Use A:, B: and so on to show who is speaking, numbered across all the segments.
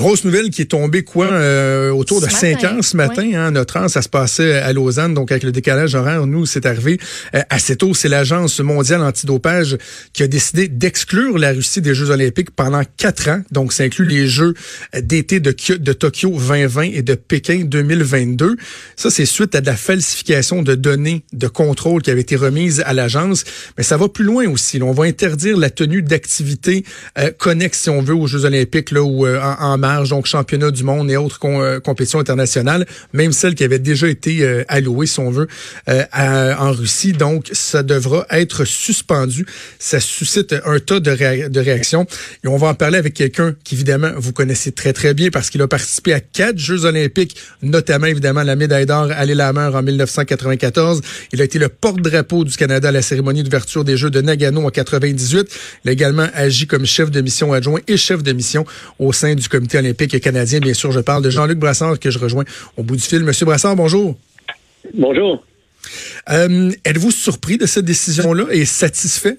A: Grosse nouvelle qui est tombée quoi euh, autour de 5 heures ce matin. Hein, notre an, ça se passait à Lausanne, donc avec le décalage horaire, nous, c'est arrivé euh, assez tôt. C'est l'Agence mondiale antidopage qui a décidé d'exclure la Russie des Jeux olympiques pendant quatre ans. Donc, ça inclut les Jeux d'été de, de Tokyo 2020 et de Pékin 2022. Ça, c'est suite à de la falsification de données de contrôle qui avait été remise à l'agence. Mais ça va plus loin aussi. on va interdire la tenue d'activités euh, connexes, si on veut, aux Jeux olympiques, là, ou euh, en, donc championnat du monde et autres euh, compétitions internationales, même celles qui avaient déjà été euh, allouées, si on veut, en Russie. Donc, ça devra être suspendu. Ça suscite un tas de, réactions. Et on va en parler avec quelqu'un qu'évidemment, vous connaissez très, très bien parce qu'il a participé à quatre Jeux olympiques, notamment, évidemment, la médaille d'or à l'île en 1994. Il a été le porte-drapeau du Canada à la cérémonie d'ouverture des Jeux de Nagano en 98. Il a également agi comme chef de mission adjoint et chef de mission au sein du comité olympique canadien. Bien sûr, je parle de Jean-Luc Brassard que je rejoins au bout du fil. Monsieur Brassard, bonjour.
B: Bonjour.
A: Euh, êtes-vous surpris de cette décision-là et satisfait?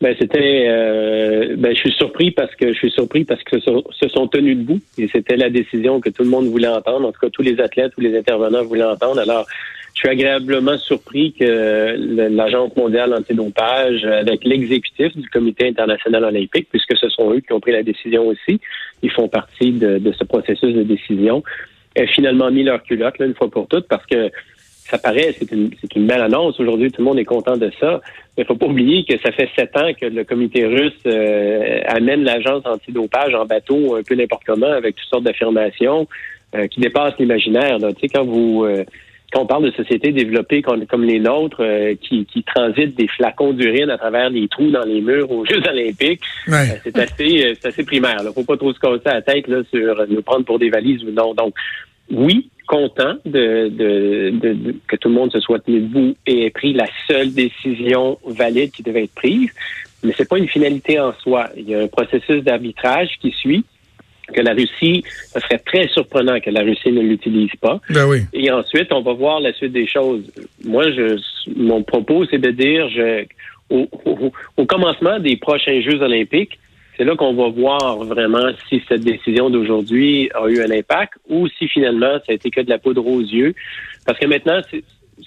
B: Ben c'était, euh, ben je suis surpris parce que je suis surpris parce que se sont tenus debout et c'était la décision que tout le monde voulait entendre. En tout cas, tous les athlètes, tous les intervenants voulaient entendre. Alors, je suis agréablement surpris que l'Agence mondiale antidopage, avec l'exécutif du Comité international olympique, puisque ce sont eux qui ont pris la décision aussi, ils font partie de, ce processus de décision, aient finalement mis leur culotte là, une fois pour toutes, parce que ça paraît, c'est une, une belle annonce. Aujourd'hui, tout le monde est content de ça. Mais il faut pas oublier que ça fait sept ans que le comité russe euh, amène l'agence antidopage en bateau un peu n'importe comment avec toutes sortes d'affirmations euh, qui dépassent l'imaginaire. Tu sais, quand vous euh, quand on parle de sociétés développées comme, les nôtres, euh, qui, qui, transitent des flacons d'urine à travers des trous dans les murs aux Jeux olympiques, euh, c'est assez, euh, assez primaire. Il faut pas trop se casser la tête là, sur nous prendre pour des valises ou non. Donc, oui, content de, de, de, que tout le monde se soit tenu debout et ait pris la seule décision valide qui devait être prise, mais c'est pas une finalité en soi. Il y a un processus d'arbitrage qui suit que la Russie, ce serait très surprenant que la Russie ne l'utilise pas.
A: Ben oui.
B: Et ensuite, on va voir la suite des choses. Moi, je, mon propos, c'est de dire, je, au, au, commencement des prochains Jeux olympiques, c'est là qu'on va voir vraiment si cette décision d'aujourd'hui a eu un impact ou si finalement ça a été que de la poudre aux yeux. Parce que maintenant, c'est,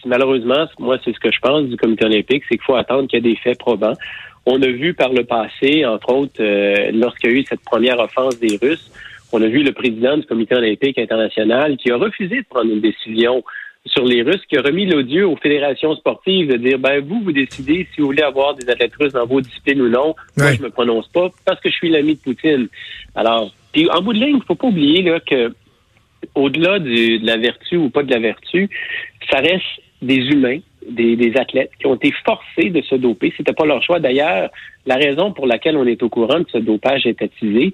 B: malheureusement, moi, c'est ce que je pense du comité olympique, c'est qu'il faut attendre qu'il y ait des faits probants. On a vu par le passé, entre autres, euh, lorsqu'il y a eu cette première offense des Russes, on a vu le président du Comité olympique international qui a refusé de prendre une décision sur les Russes, qui a remis l'odieux aux fédérations sportives de dire, ben vous, vous décidez si vous voulez avoir des athlètes russes dans vos disciplines ou non. Moi, je me prononce pas parce que je suis l'ami de Poutine. Alors, puis en bout de ligne, il faut pas oublier là, que au-delà de la vertu ou pas de la vertu, ça reste des humains des, athlètes qui ont été forcés de se doper. C'était pas leur choix. D'ailleurs, la raison pour laquelle on est au courant de ce dopage étatisé,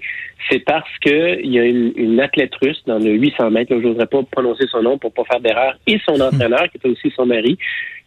B: c'est parce que il y a une, athlète russe dans le 800 mètres, je n'oserais pas prononcer son nom pour pas faire d'erreur, et son entraîneur, qui était aussi son mari,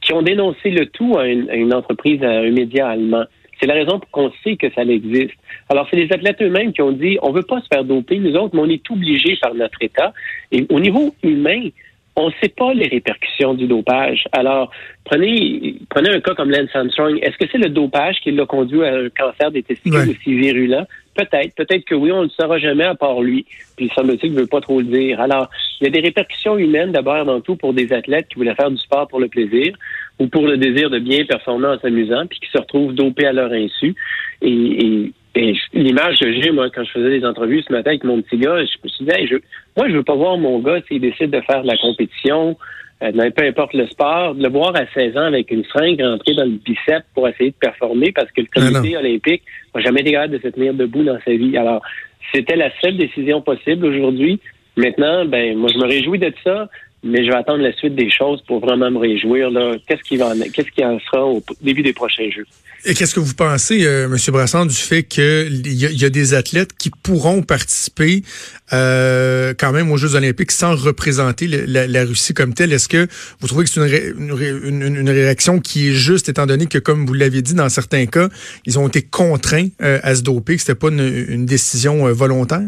B: qui ont dénoncé le tout à une, entreprise, à un média allemand. C'est la raison pour qu'on sait que ça existe. Alors, c'est les athlètes eux-mêmes qui ont dit, on veut pas se faire doper, nous autres, mais on est obligés par notre État. Et au niveau humain, on ne sait pas les répercussions du dopage. Alors, prenez, prenez un cas comme Lance Armstrong. Est-ce que c'est le dopage qui l'a conduit à un cancer des testicules aussi virulent? Peut-être. Peut-être que oui, on ne le saura jamais à part lui. Puis semble-t-il ne veut pas trop le dire. Alors, il y a des répercussions humaines d'abord avant tout pour des athlètes qui voulaient faire du sport pour le plaisir ou pour le désir de bien performer en s'amusant, puis qui se retrouvent dopés à leur insu. et et l'image que j'ai, moi, quand je faisais des entrevues ce matin avec mon petit gars, je me suis dit, je, moi, je veux pas voir mon gars s'il décide de faire de la compétition, euh, peu importe le sport, de le voir à 16 ans avec une fringue rentrée dans le biceps pour essayer de performer parce que le comité olympique n'a jamais été capable de se tenir debout dans sa vie. Alors, c'était la seule décision possible aujourd'hui. Maintenant, ben, moi, je me réjouis de ça mais je vais attendre la suite des choses pour vraiment me réjouir. Qu'est-ce qui va, qu'est-ce qui en sera au début des prochains Jeux?
A: Et qu'est-ce que vous pensez, euh, M. Brassard, du fait qu'il y, y, a des athlètes qui pourront participer euh, quand même aux Jeux Olympiques sans représenter la, Russie comme telle? Est-ce que vous trouvez que c'est une, une, réaction qui est juste, étant donné que, comme vous l'avez dit, dans certains cas, ils ont été contraints euh, à se doper, que c'était pas une, décision euh, volontaire?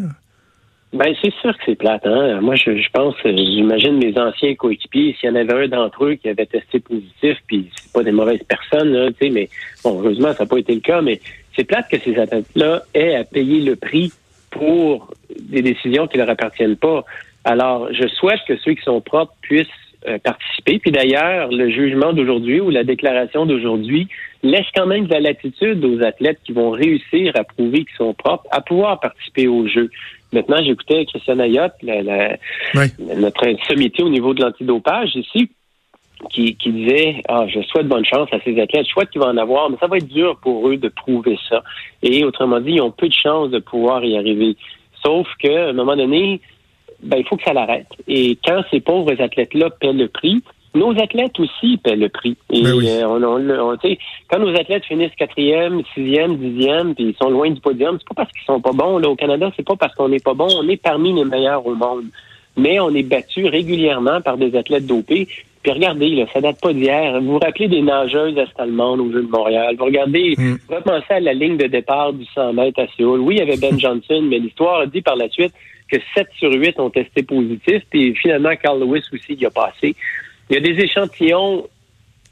B: Ben c'est sûr que c'est plate. Hein? Moi, je, je pense, j'imagine mes anciens coéquipiers, s'il y en avait un d'entre eux qui avait testé positif, puis c'est pas des mauvaises personnes, là, mais bon, heureusement, ça n'a pas été le cas, mais c'est plate que ces athlètes-là aient à payer le prix pour des décisions qui ne leur appartiennent pas. Alors, je souhaite que ceux qui sont propres puissent euh, participer. Puis d'ailleurs, le jugement d'aujourd'hui ou la déclaration d'aujourd'hui laisse quand même de la latitude aux athlètes qui vont réussir à prouver qu'ils sont propres à pouvoir participer au jeu. Maintenant, j'écoutais Christian Ayotte, notre sommité au niveau de l'antidopage ici, qui, qui disait Ah, je souhaite bonne chance à ces athlètes, je souhaite qu'ils vont en avoir, mais ça va être dur pour eux de prouver ça. Et autrement dit, ils ont peu de chances de pouvoir y arriver. Sauf qu'à un moment donné, ben, il faut que ça l'arrête. Et quand ces pauvres athlètes-là paient le prix, nos athlètes aussi paient le prix. Et ben euh, on, on, quand nos athlètes finissent quatrième, sixième, dixième, puis ils sont loin du podium, c'est pas parce qu'ils sont pas bons. Là, au Canada, c'est pas parce qu'on n'est pas bon. On est parmi les meilleurs au monde. Mais on est battu régulièrement par des athlètes dopés. Puis regardez, là, ça date pas d'hier. Vous vous rappelez des nageuses est-allemandes au Jeu de Montréal? Vous regardez, mm. vous repensez à la ligne de départ du 100 mètres à Séoul. Oui, il y avait Ben Johnson, mais l'histoire a dit par la suite que 7 sur 8 ont testé positif, puis finalement, Carl Lewis aussi y a passé. Il y a des échantillons,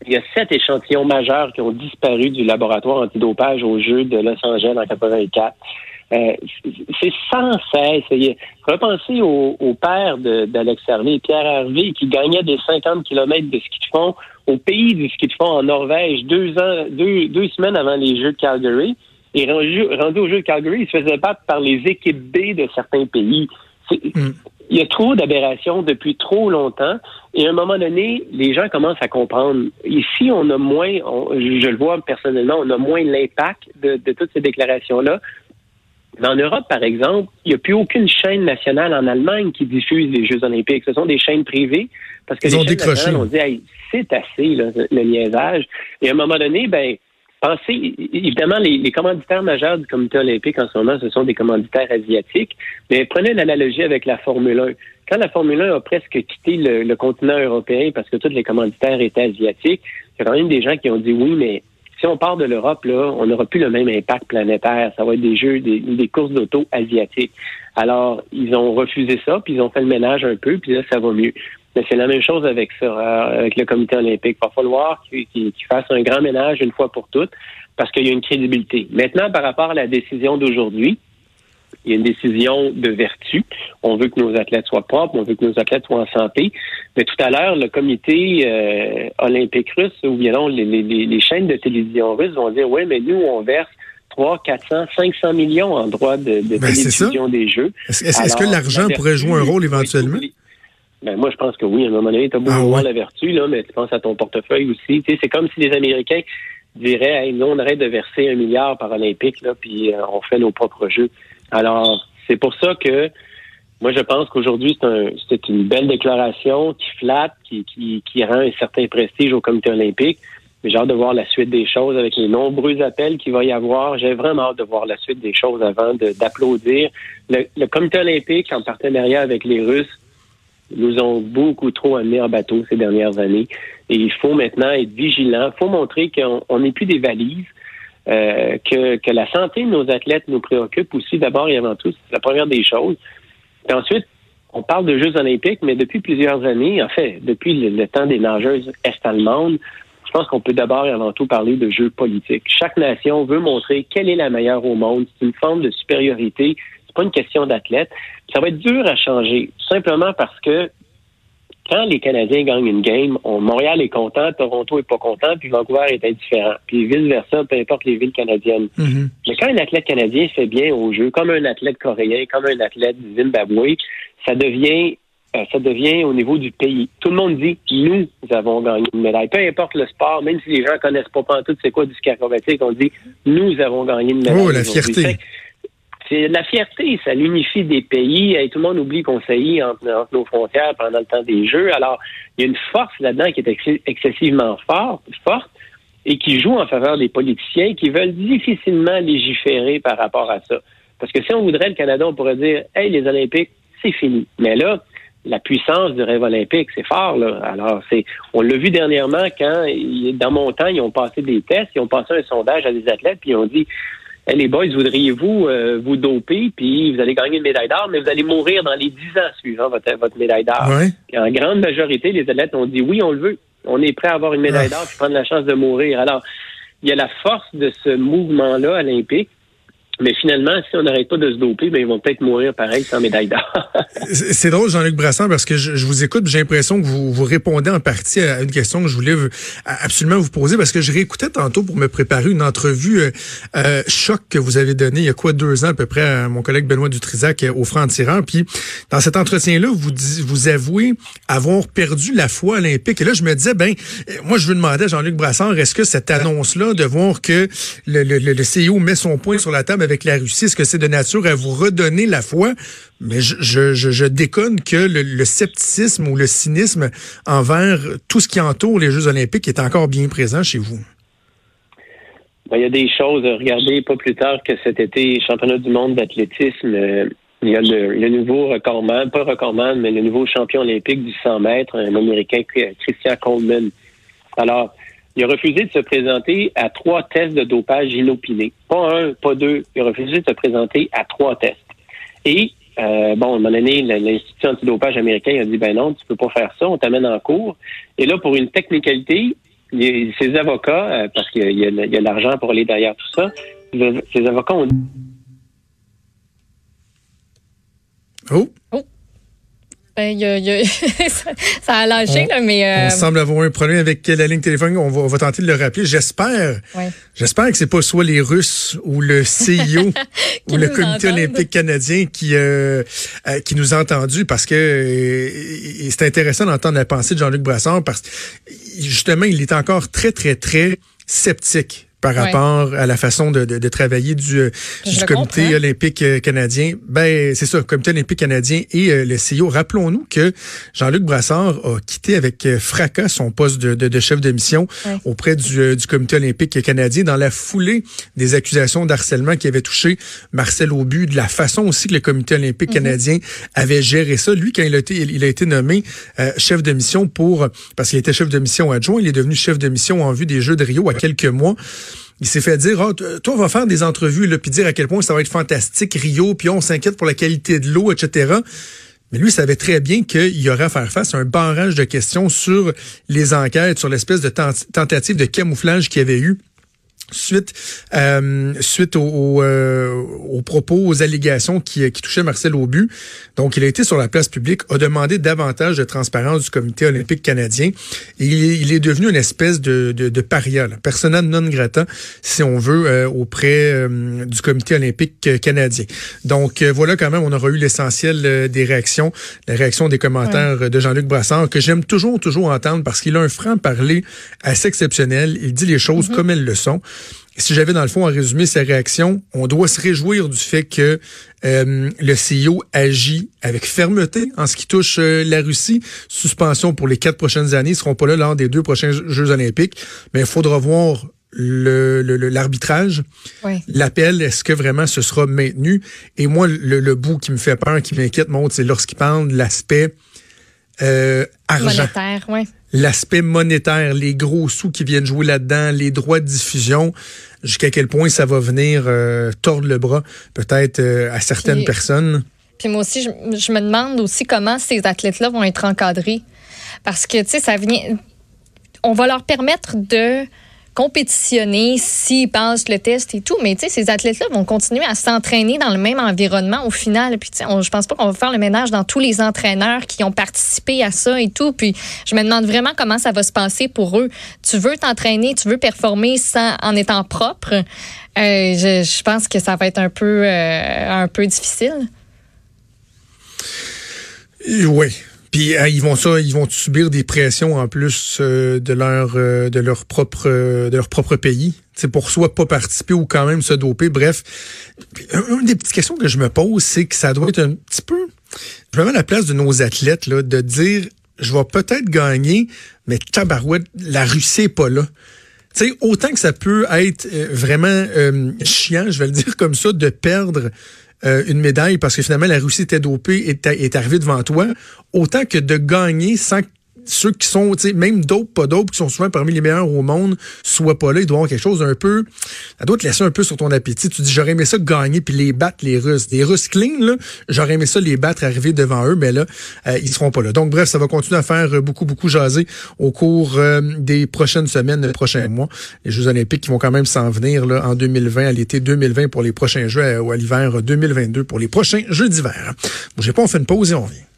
B: il y a sept échantillons majeurs qui ont disparu du laboratoire antidopage au jeu de Los Angeles en 84. Euh, c'est sans cesse. Repensez au, père d'Alex Hervé, Pierre Hervé, qui gagnait des 50 km de ski de fond au pays du ski de fond en Norvège deux ans, deux, semaines avant les Jeux de Calgary. Et rendu, rendu au jeu de Calgary, il se faisait battre par les équipes B de certains pays. Mm. Il y a trop d'aberrations depuis trop longtemps. Et à un moment donné, les gens commencent à comprendre. Ici, on a moins, je le vois personnellement, on a moins l'impact de, toutes ces déclarations-là. Mais en Europe, par exemple, il n'y a plus aucune chaîne nationale en Allemagne qui diffuse les Jeux olympiques. Ce sont des chaînes privées parce que
A: Ils
B: les
A: ont chaînes décroché.
B: on dit c'est assez le, le liaisage. Et à un moment donné, ben Pensez, évidemment, les, commanditaires majeurs du comité olympique en ce moment, ce sont des commanditaires asiatiques, mais prenez l'analogie avec la Formule 1. Quand la Formule 1 a presque quitté le, continent européen parce que tous les commanditaires étaient asiatiques, il y a quand même des gens qui ont dit oui, mais si on part de l'Europe, là, on n'aura plus le même impact planétaire. Ça va être des jeux, des, des courses d'auto asiatiques. Alors, ils ont refusé ça, puis ils ont fait le ménage un peu, puis là, ça va mieux. Mais c'est la même chose avec ça, euh, avec le comité olympique. Il va falloir qu'il fasse un grand ménage une fois pour toutes parce qu'il y a une crédibilité. Maintenant, par rapport à la décision d'aujourd'hui, il y a une décision de vertu. On veut que nos athlètes soient propres, on veut que nos athlètes soient en santé. Mais tout à l'heure, le comité euh, olympique russe, ou bien non, les, les, chaînes de télévision russes vont dire, oui, mais nous, on verse 3, 400, 500 millions en droits de, de ben, télévision des Jeux.
A: Est-ce que l'argent pourrait jouer un rôle éventuellement?
B: Ben, moi, je pense que oui. À un moment donné, tu as beau ah, la vertu, là, mais tu penses à ton portefeuille aussi. c'est comme si les Américains diraient, hey, nous, on arrête de verser un milliard par Olympique, là, puis euh, on fait nos propres jeux. Alors, c'est pour ça que moi, je pense qu'aujourd'hui, c'est une belle déclaration qui flatte, qui, qui, qui rend un certain prestige au comité olympique. Mais j'ai hâte de voir la suite des choses avec les nombreux appels qu'il va y avoir. J'ai vraiment hâte de voir la suite des choses avant d'applaudir. Le, le comité olympique, en partenariat avec les Russes, nous ont beaucoup trop amenés en bateau ces dernières années. Et il faut maintenant être vigilant. Il faut montrer qu'on n'est plus des valises, euh, que, que la santé de nos athlètes nous préoccupe aussi d'abord et avant tout. C'est la première des choses. Et ensuite, on parle de Jeux olympiques, mais depuis plusieurs années, en fait, depuis le, temps des nageuses est-allemandes, je pense qu'on peut d'abord et avant tout parler de jeux politiques. Chaque nation veut montrer quelle est la meilleure au monde. C'est une forme de supériorité c'est pas une question d'athlète. Ça va être dur à changer, simplement parce que quand les Canadiens gagnent une game, Montréal est content, Toronto est pas content, puis Vancouver est indifférent. Puis vice-versa, peu importe les villes canadiennes. Mm-hmm. Mais quand un athlète canadien fait bien au jeu, comme un athlète coréen, comme un athlète du Zimbabwe, ça devient euh, ça devient au niveau du pays. Tout le monde dit nous avons gagné une médaille. Peu importe le sport, même si les gens connaissent pas tout c'est quoi du ski acrobatique, on dit nous avons gagné une médaille.
A: Oh, la fierté
B: c'est la fierté, ça l'unifie des pays. Et tout le monde oublie qu'on saillit entre, nos frontières pendant le temps des Jeux. Alors, il y a une force là-dedans qui est excessivement forte, forte et qui joue en faveur des politiciens qui veulent difficilement légiférer par rapport à ça. Parce que si on voudrait le Canada, on pourrait dire, hey, les Olympiques, c'est fini. Mais là, la puissance du rêve olympique, c'est fort. Là. Alors, c'est, on l'a vu dernièrement quand, dans mon temps, ils ont passé des tests, ils ont passé un sondage à des athlètes, puis ils ont dit, les boys, voudriez-vous euh, vous doper, puis vous allez gagner une médaille d'or, mais vous allez mourir dans les dix ans suivant votre, médaille d'or. En grande majorité, les athlètes ont dit oui, on le veut. On est prêt à avoir une médaille d'or et prendre la chance de mourir. Alors, il y a la force de ce mouvement-là olympique Mais finalement, si on n'arrête pas de se doper, ben, ils vont peut-être mourir pareil sans médaille d'or.
A: c'est drôle, Jean-Luc Brassan, parce que je, vous écoute, j'ai l'impression que vous, vous répondez en partie à une question que je voulais absolument vous poser, parce que je réécoutais tantôt pour me préparer une entrevue euh, euh, choc que vous avez donnée il y a quoi deux ans à peu près à mon collègue Benoît Dutrisac euh, au franc-tireur. Puis dans cet entretien-là, vous vous avouez avoir perdu la foi olympique. Et là, je me disais, ben, moi, je veux demander à Jean-Luc Brassard, est-ce que cette annonce-là de voir que le, le, le, CEO met son point sur la table avec la Russie, est-ce que c'est de nature à vous redonner la foi? Mais je, déconne que le, scepticisme ou le cynisme envers tout ce qui entoure les Jeux olympiques est encore bien présent chez vous.
B: Ben, il y a des choses. Regardez, pas plus tard que cet été, championnat du monde d'athlétisme, euh, il y a le, nouveau recordman, pas recordman, mais le nouveau champion olympique du 100 mètres, un Américain, Christian Coleman. Alors, il a refusé de se présenter à trois tests de dopage inopinés. Pas un, pas deux. Il a refusé de se présenter à trois tests. Et, euh, bon, à un moment donné, l'Institut antidopage américain a dit, ben non, tu peux pas faire ça, on t'amène en cours. Et là, pour une technicalité, ses avocats, euh, parce qu'il y a, l'argent pour aller derrière tout ça, ses avocats ont dit...
A: Oh!
C: Ben, ça a lâché, là, mais.
A: On euh, semble avoir un problème avec la ligne téléphonique. On va, tenter de le rappeler. J'espère. J'espère que c'est pas soit les Russes ou le CIO ou le Comité olympique canadien qui euh, euh, qui nous a entendus parce que c'est intéressant d'entendre la pensée de Jean-Luc Brassard parce que justement il est encore très très très sceptique par rapport à la façon de, de, de travailler du, euh, du comité olympique euh, canadien. Ben c'est ça, comité olympique canadien et euh, le CEO. Rappelons-nous que Jean-Luc Brassard a quitté avec fracas son poste de, de chef de mission auprès du, du, comité olympique canadien dans la foulée des accusations d'harcèlement qui avaient touché Marcel Aubu, de la façon aussi que le comité olympique mhm. canadien avait géré ça. Lui, quand il a été, il a été nommé chef de mission pour, parce qu'il était chef de mission adjoint, il est devenu chef de mission en vue des Jeux de Rio à quelques mois. Il s'est fait dire, oh, toi, on va faire des entrevues, là, puis dire à quel point ça va être fantastique, Rio, puis on s'inquiète pour la qualité de l'eau, etc. Mais lui savait très bien qu'il y aurait à faire face à un barrage de questions sur les enquêtes, sur l'espèce de tentative de camouflage qu'il y avait eu suite euh, suite aux, euh, aux, propos, aux allégations qui, qui touchaient Marcel Aubu. Donc, il a été sur la place publique, a demandé davantage de transparence du Comité olympique canadien. Et il, est, devenu une espèce de, de, de paria, là, persona non grata, si on veut, euh, auprès euh, du Comité olympique canadien. Donc, voilà quand même, on aura eu l'essentiel des réactions, la réaction des commentaires de Jean-Luc Brassard, que j'aime toujours, toujours entendre parce qu'il a un franc-parler assez exceptionnel. Il dit les choses mm-hmm. comme elles le sont si j'avais dans le fond à résumer sa réaction, on doit se réjouir du fait que euh, le CEO agit avec fermeté en ce qui touche euh, la Russie. Suspension pour les quatre prochaines années, ils seront pas là lors des deux prochains Jeux olympiques, mais il faudra voir l'arbitrage, le, l'appel, est-ce que vraiment ce sera maintenu? Et moi, le, bout qui me fait peur, qui m'inquiète, montre, c'est lorsqu'il parle de l'aspect euh, argent.
C: Monétaire, ouais
A: l'aspect monétaire, les gros sous qui viennent jouer là-dedans, les droits de diffusion, jusqu'à quel point ça va venir euh, tordre le bras peut-être euh, à certaines personnes.
C: Puis moi aussi, je, je, me demande aussi comment ces athlètes-là vont être encadrés. Parce que, tu sais, ça vient... On va leur permettre de compétitionner s'ils passent le test et tout. Mais tu sais, ces athlètes-là vont continuer à s'entraîner dans le même environnement au final. Puis tu sais, je pense pas qu'on va faire le ménage dans tous les entraîneurs qui ont participé à ça et tout. Puis je me demande vraiment comment ça va se passer pour eux. Tu veux t'entraîner, tu veux performer sans, en étant propre. Euh, je, pense que ça va être un peu, euh, un peu difficile.
A: Oui, puis euh, ils vont ça, ils vont subir des pressions en plus euh, de leur euh, de leur propre de leur propre pays. C'est pour soit pas participer ou quand même se doper. Bref, une des petites questions que je me pose, c'est que ça doit être un petit peu. Je la place de nos athlètes là, de dire, je vais peut-être gagner, mais tabarouette, la Russie est pas là. Tu sais, autant que ça peut être vraiment chiant, je vais le dire comme ça, de perdre euh, une médaille parce que finalement la Russie était dopée et est arrivée devant toi, autant que de gagner sans ceux qui sont, même d'autres, pas d'autres, qui sont souvent parmi les meilleurs au monde, soient pas là. Il doit avoir quelque chose d'un peu, ça doit te laisser un peu sur ton appétit. Tu dis, j'aurais aimé ça gagner puis les battre, les Russes. Des Russes clean, là, j'aurais aimé ça les battre, arriver devant eux, mais là, euh, ils seront pas là. Donc, bref, ça va continuer à faire beaucoup, beaucoup jaser au cours euh, des prochaines semaines, des prochains mois. Les Jeux olympiques qui vont quand même s'en venir là, en 2020, à l'été 2020 pour les prochains Jeux, ou à l'hiver 2022 pour les prochains Jeux d'hiver. J'ai pas, on fait une pause et on revient.